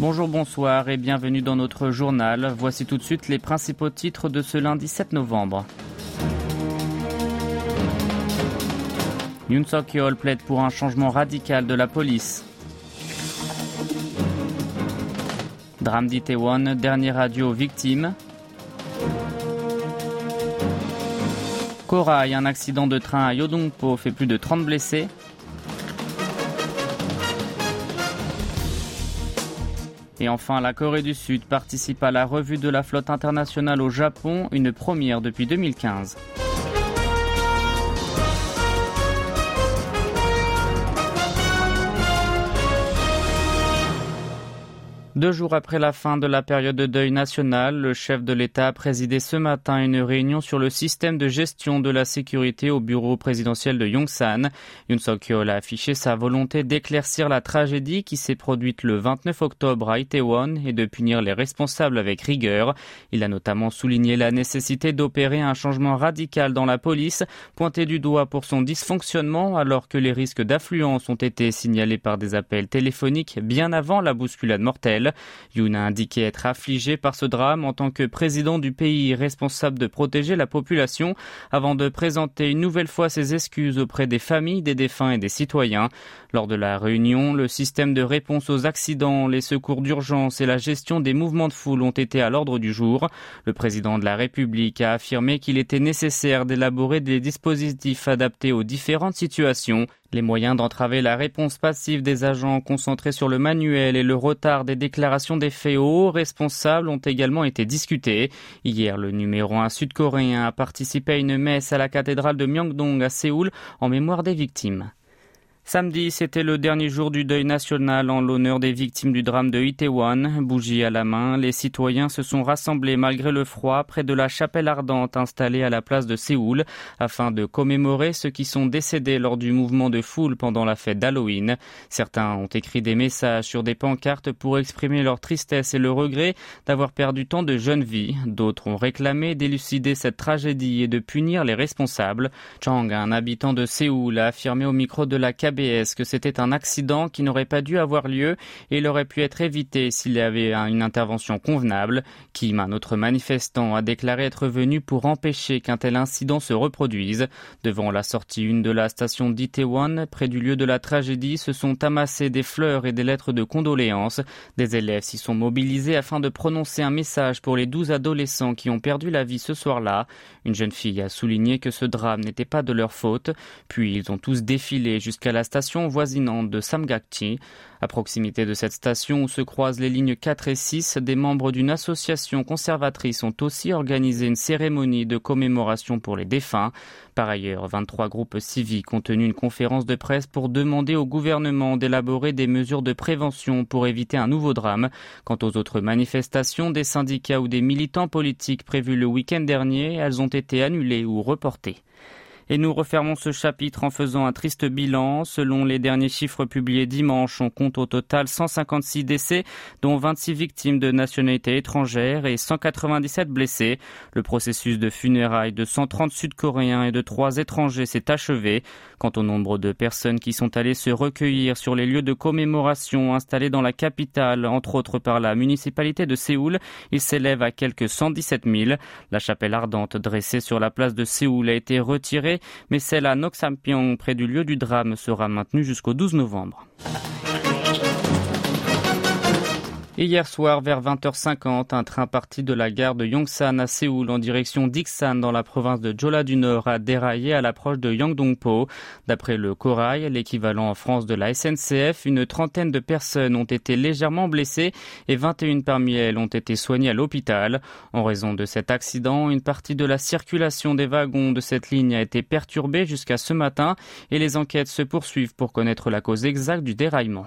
Bonjour, bonsoir et bienvenue dans notre journal. Voici tout de suite les principaux titres de ce lundi 7 novembre. Yoon Suk Yeol plaide pour un changement radical de la police. Drame d'Itaewon, dernier radio victime. Corail, un accident de train à Yodongpo fait plus de 30 blessés. Et enfin, la Corée du Sud participe à la revue de la flotte internationale au Japon, une première depuis 2015. Deux jours après la fin de la période de deuil national, le chef de l'État a présidé ce matin une réunion sur le système de gestion de la sécurité au bureau présidentiel de Yongsan. Yoon Suk-yeol a affiché sa volonté d'éclaircir la tragédie qui s'est produite le 29 octobre à Itaewon et de punir les responsables avec rigueur. Il a notamment souligné la nécessité d'opérer un changement radical dans la police, pointé du doigt pour son dysfonctionnement alors que les risques d'affluence ont été signalés par des appels téléphoniques bien avant la bousculade mortelle. Yoon a indiqué être affligé par ce drame en tant que président du pays responsable de protéger la population avant de présenter une nouvelle fois ses excuses auprès des familles des défunts et des citoyens. Lors de la réunion, le système de réponse aux accidents, les secours d'urgence et la gestion des mouvements de foule ont été à l'ordre du jour. Le président de la République a affirmé qu'il était nécessaire d'élaborer des dispositifs adaptés aux différentes situations. Les moyens d'entraver la réponse passive des agents concentrés sur le manuel et le retard des déclarations des faits aux responsables ont également été discutés. Hier, le numéro 1 sud-coréen a participé à une messe à la cathédrale de Myeongdong à Séoul en mémoire des victimes. Samedi, c'était le dernier jour du deuil national en l'honneur des victimes du drame de Itaewon. Bougie à la main, les citoyens se sont rassemblés malgré le froid près de la chapelle ardente installée à la place de Séoul afin de commémorer ceux qui sont décédés lors du mouvement de foule pendant la fête d'Halloween. Certains ont écrit des messages sur des pancartes pour exprimer leur tristesse et le regret d'avoir perdu tant de jeunes vies. D'autres ont réclamé d'élucider cette tragédie et de punir les responsables. Chang, un habitant de Séoul, a affirmé au micro de la que c'était un accident qui n'aurait pas dû avoir lieu? Et il aurait pu être évité s'il y avait une intervention convenable. Kim, un autre manifestant, a déclaré être venu pour empêcher qu'un tel incident se reproduise. Devant la sortie une de la station d'Itaewon, près du lieu de la tragédie, se sont amassés des fleurs et des lettres de condoléances. Des élèves s'y sont mobilisés afin de prononcer un message pour les douze adolescents qui ont perdu la vie ce soir-là. Une jeune fille a souligné que ce drame n'était pas de leur faute. Puis ils ont tous défilé jusqu'à la station voisinante de Samgakji. À proximité de cette station où se croisent les lignes 4 et 6, des membres d'une association conservatrice ont aussi organisé une cérémonie de commémoration pour les défunts. Par ailleurs, 23 groupes civiques ont tenu une conférence de presse pour demander au gouvernement d'élaborer des mesures de prévention pour éviter un nouveau drame. Quant aux autres manifestations des syndicats ou des militants politiques prévues le week-end dernier, elles ont été annulées ou reportées. Et nous refermons ce chapitre en faisant un triste bilan. Selon les derniers chiffres publiés dimanche, on compte au total 156 décès, dont 26 victimes de nationalité étrangère et 197 blessés. Le processus de funérailles de 130 Sud-Coréens et de 3 étrangers s'est achevé. Quant au nombre de personnes qui sont allées se recueillir sur les lieux de commémoration installés dans la capitale, entre autres par la municipalité de Séoul, il s'élève à quelques 117 000. La chapelle ardente dressée sur la place de Séoul a été retirée mais celle à Noksampyeong, près du lieu du drame, sera maintenue jusqu'au 12 novembre. Hier soir, vers 20h50, un train parti de la gare de Yongsan à Séoul en direction d'Iksan dans la province de Jola du Nord a déraillé à l'approche de Yangdongpo. D'après le Corail, l'équivalent en France de la SNCF, une trentaine de personnes ont été légèrement blessées et 21 parmi elles ont été soignées à l'hôpital. En raison de cet accident, une partie de la circulation des wagons de cette ligne a été perturbée jusqu'à ce matin et les enquêtes se poursuivent pour connaître la cause exacte du déraillement.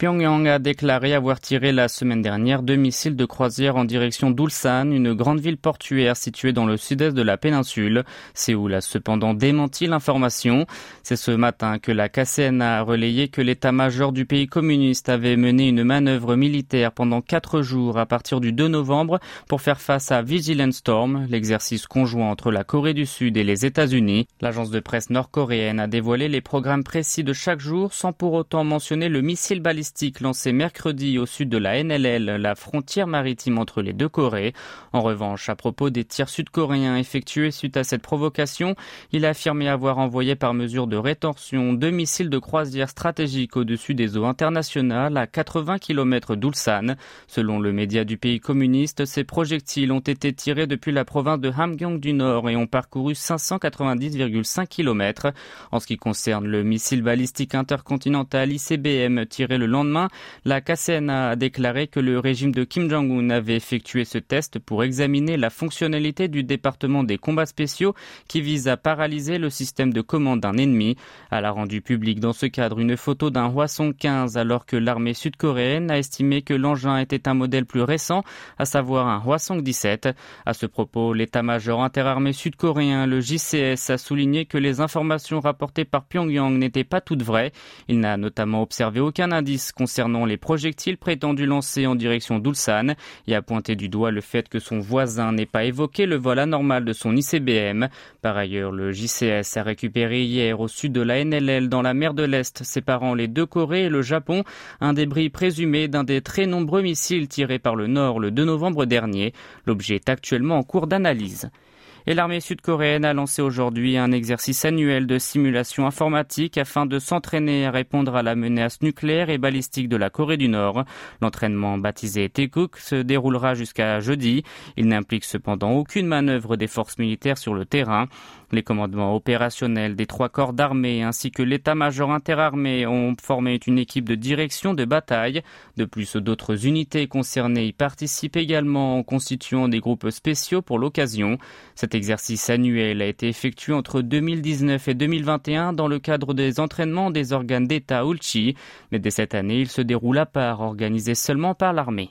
Pyongyang a déclaré avoir tiré la semaine dernière deux missiles de croisière en direction d'Ulsan, une grande ville portuaire située dans le sud-est de la péninsule. Séoul a cependant démenti l'information. C'est ce matin que la KCN a relayé que l'état-major du pays communiste avait mené une manœuvre militaire pendant quatre jours à partir du 2 novembre pour faire face à Vigilant Storm, l'exercice conjoint entre la Corée du Sud et les États-Unis. L'agence de presse nord-coréenne a dévoilé les programmes précis de chaque jour sans pour autant mentionner le missile balistique lancé mercredi au sud de la NLL, la frontière maritime entre les deux Corées. En revanche, à propos des tirs sud-coréens effectués suite à cette provocation, il a affirmé avoir envoyé par mesure de rétorsion deux missiles de croisière stratégiques au-dessus des eaux internationales à 80 km d'Ulsan. Selon le média du pays communiste, ces projectiles ont été tirés depuis la province de Hamgyong du Nord et ont parcouru 590,5 km. En ce qui concerne le missile balistique intercontinental ICBM tiré le lendemain, la KCNA a déclaré que le régime de Kim Jong-un avait effectué ce test pour examiner la fonctionnalité du département des combats spéciaux qui vise à paralyser le système de commande d'un ennemi. Elle a rendu public dans ce cadre une photo d'un Hwasong 15 alors que l'armée sud-coréenne a estimé que l'engin était un modèle plus récent, à savoir un Hwasong 17. À ce propos, l'état-major interarmé sud-coréen, le JCS, a souligné que les informations rapportées par Pyongyang n'étaient pas toutes vraies. Il n'a notamment observé aucun indice concernant les projectiles prétendus lancés en direction d'Ulsan et a pointé du doigt le fait que son voisin n'ait pas évoqué le vol anormal de son ICBM. Par ailleurs, le JCS a récupéré hier au sud de la NLL dans la mer de l'Est séparant les deux Corées et le Japon un débris présumé d'un des très nombreux missiles tirés par le Nord le 2 novembre dernier. L'objet est actuellement en cours d'analyse. Et l'armée sud-coréenne a lancé aujourd'hui un exercice annuel de simulation informatique afin de s'entraîner à répondre à la menace nucléaire et balistique de la Corée du Nord. L'entraînement baptisé Taekuk se déroulera jusqu'à jeudi. Il n'implique cependant aucune manœuvre des forces militaires sur le terrain. Les commandements opérationnels des trois corps d'armée ainsi que l'état-major interarmé ont formé une équipe de direction de bataille. De plus, d'autres unités concernées y participent également en constituant des groupes spéciaux pour l'occasion. Cet exercice annuel a été effectué entre 2019 et 2021 dans le cadre des entraînements des organes d'État Ulchi, mais dès cette année, il se déroule à part, organisé seulement par l'armée.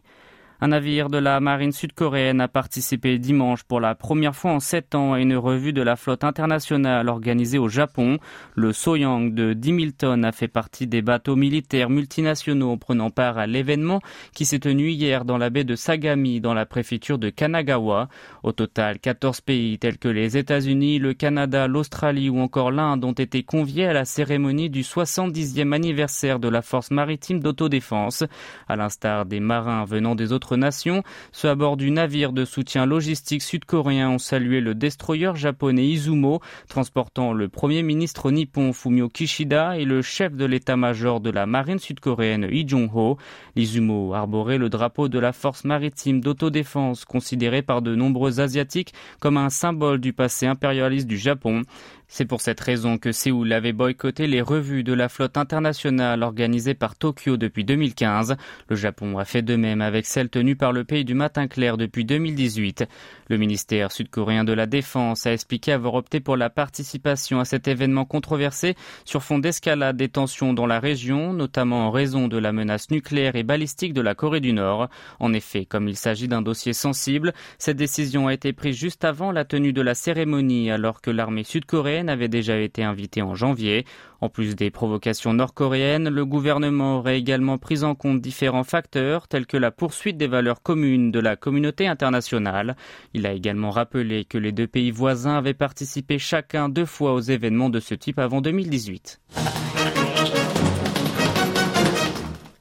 Un navire de la marine sud-coréenne a participé dimanche pour la première fois en sept ans à une revue de la flotte internationale organisée au Japon. Le Soyang de 10 000 tonnes a fait partie des bateaux militaires multinationaux prenant part à l'événement qui s'est tenu hier dans la baie de Sagami dans la préfecture de Kanagawa. Au total, 14 pays tels que les États-Unis, le Canada, l'Australie ou encore l'Inde ont été conviés à la cérémonie du 70e anniversaire de la force maritime d'autodéfense. À l'instar des marins venant des autres nations. Ceux à bord du navire de soutien logistique sud-coréen ont salué le destroyer japonais Izumo, transportant le premier ministre nippon Fumio Kishida et le chef de l'état-major de la marine sud-coréenne Lee Jong-ho. L'Izumo arborait le drapeau de la force maritime d'autodéfense, considéré par de nombreux Asiatiques comme un symbole du passé impérialiste du Japon. C'est pour cette raison que Séoul avait boycotté les revues de la flotte internationale organisées par Tokyo depuis 2015. Le Japon a fait de même avec celle tenue par le pays du matin clair depuis 2018. Le ministère sud-coréen de la Défense a expliqué avoir opté pour la participation à cet événement controversé sur fond d'escalade des tensions dans la région, notamment en raison de la menace nucléaire et balistique de la Corée du Nord. En effet, comme il s'agit d'un dossier sensible, cette décision a été prise juste avant la tenue de la cérémonie alors que l'armée sud-coréenne avait déjà été invité en janvier. En plus des provocations nord-coréennes, le gouvernement aurait également pris en compte différents facteurs tels que la poursuite des valeurs communes de la communauté internationale. Il a également rappelé que les deux pays voisins avaient participé chacun deux fois aux événements de ce type avant 2018.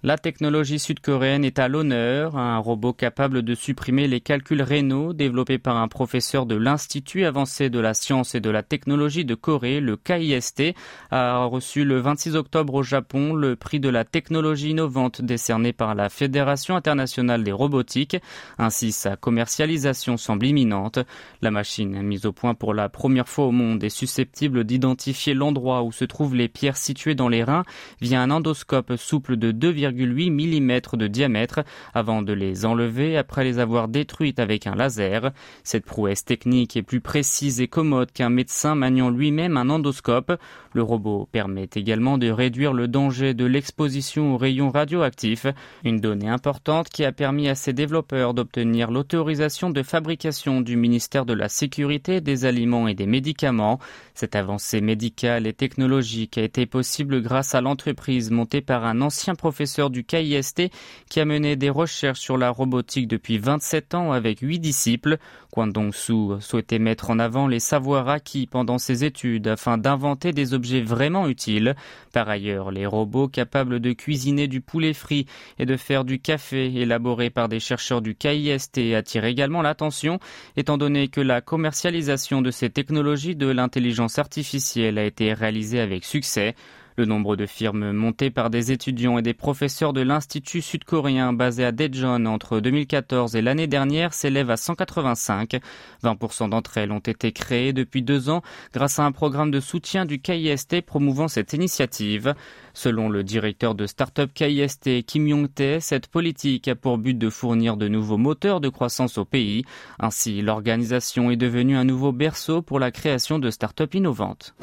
La technologie sud-coréenne est à l'honneur. Un robot capable de supprimer les calculs rénaux développé par un professeur de l'Institut avancé de la science et de la technologie de Corée, le KIST, a reçu le 26 octobre au Japon le prix de la technologie innovante décerné par la Fédération internationale des robotiques. Ainsi, sa commercialisation semble imminente. La machine, mise au point pour la première fois au monde, est susceptible d'identifier l'endroit où se trouvent les pierres situées dans les reins via un endoscope souple de 2, 1,8 mm de diamètre avant de les enlever après les avoir détruites avec un laser. Cette prouesse technique est plus précise et commode qu'un médecin maniant lui-même un endoscope. Le robot permet également de réduire le danger de l'exposition aux rayons radioactifs, une donnée importante qui a permis à ses développeurs d'obtenir l'autorisation de fabrication du ministère de la Sécurité des Aliments et des Médicaments. Cette avancée médicale et technologique a été possible grâce à l'entreprise montée par un ancien professeur du KIST qui a mené des recherches sur la robotique depuis 27 ans avec huit disciples. Kwang Dong-soo souhaitait mettre en avant les savoirs acquis pendant ses études afin d'inventer des objets vraiment utiles. Par ailleurs, les robots capables de cuisiner du poulet frit et de faire du café élaboré par des chercheurs du KIST attirent également l'attention, étant donné que la commercialisation de ces technologies de l'intelligence artificielle a été réalisée avec succès. Le nombre de firmes montées par des étudiants et des professeurs de l'Institut sud-coréen basé à Daejeon entre 2014 et l'année dernière s'élève à 185. 20% d'entre elles ont été créées depuis deux ans grâce à un programme de soutien du KIST promouvant cette initiative. Selon le directeur de start-up KIST, Kim Yong-tae, cette politique a pour but de fournir de nouveaux moteurs de croissance au pays. Ainsi, l'organisation est devenue un nouveau berceau pour la création de start-up innovantes.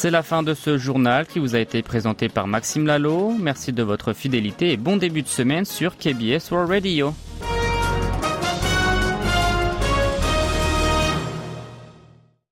C'est la fin de ce journal qui vous a été présenté par Maxime Lalo. Merci de votre fidélité et bon début de semaine sur KBS World Radio.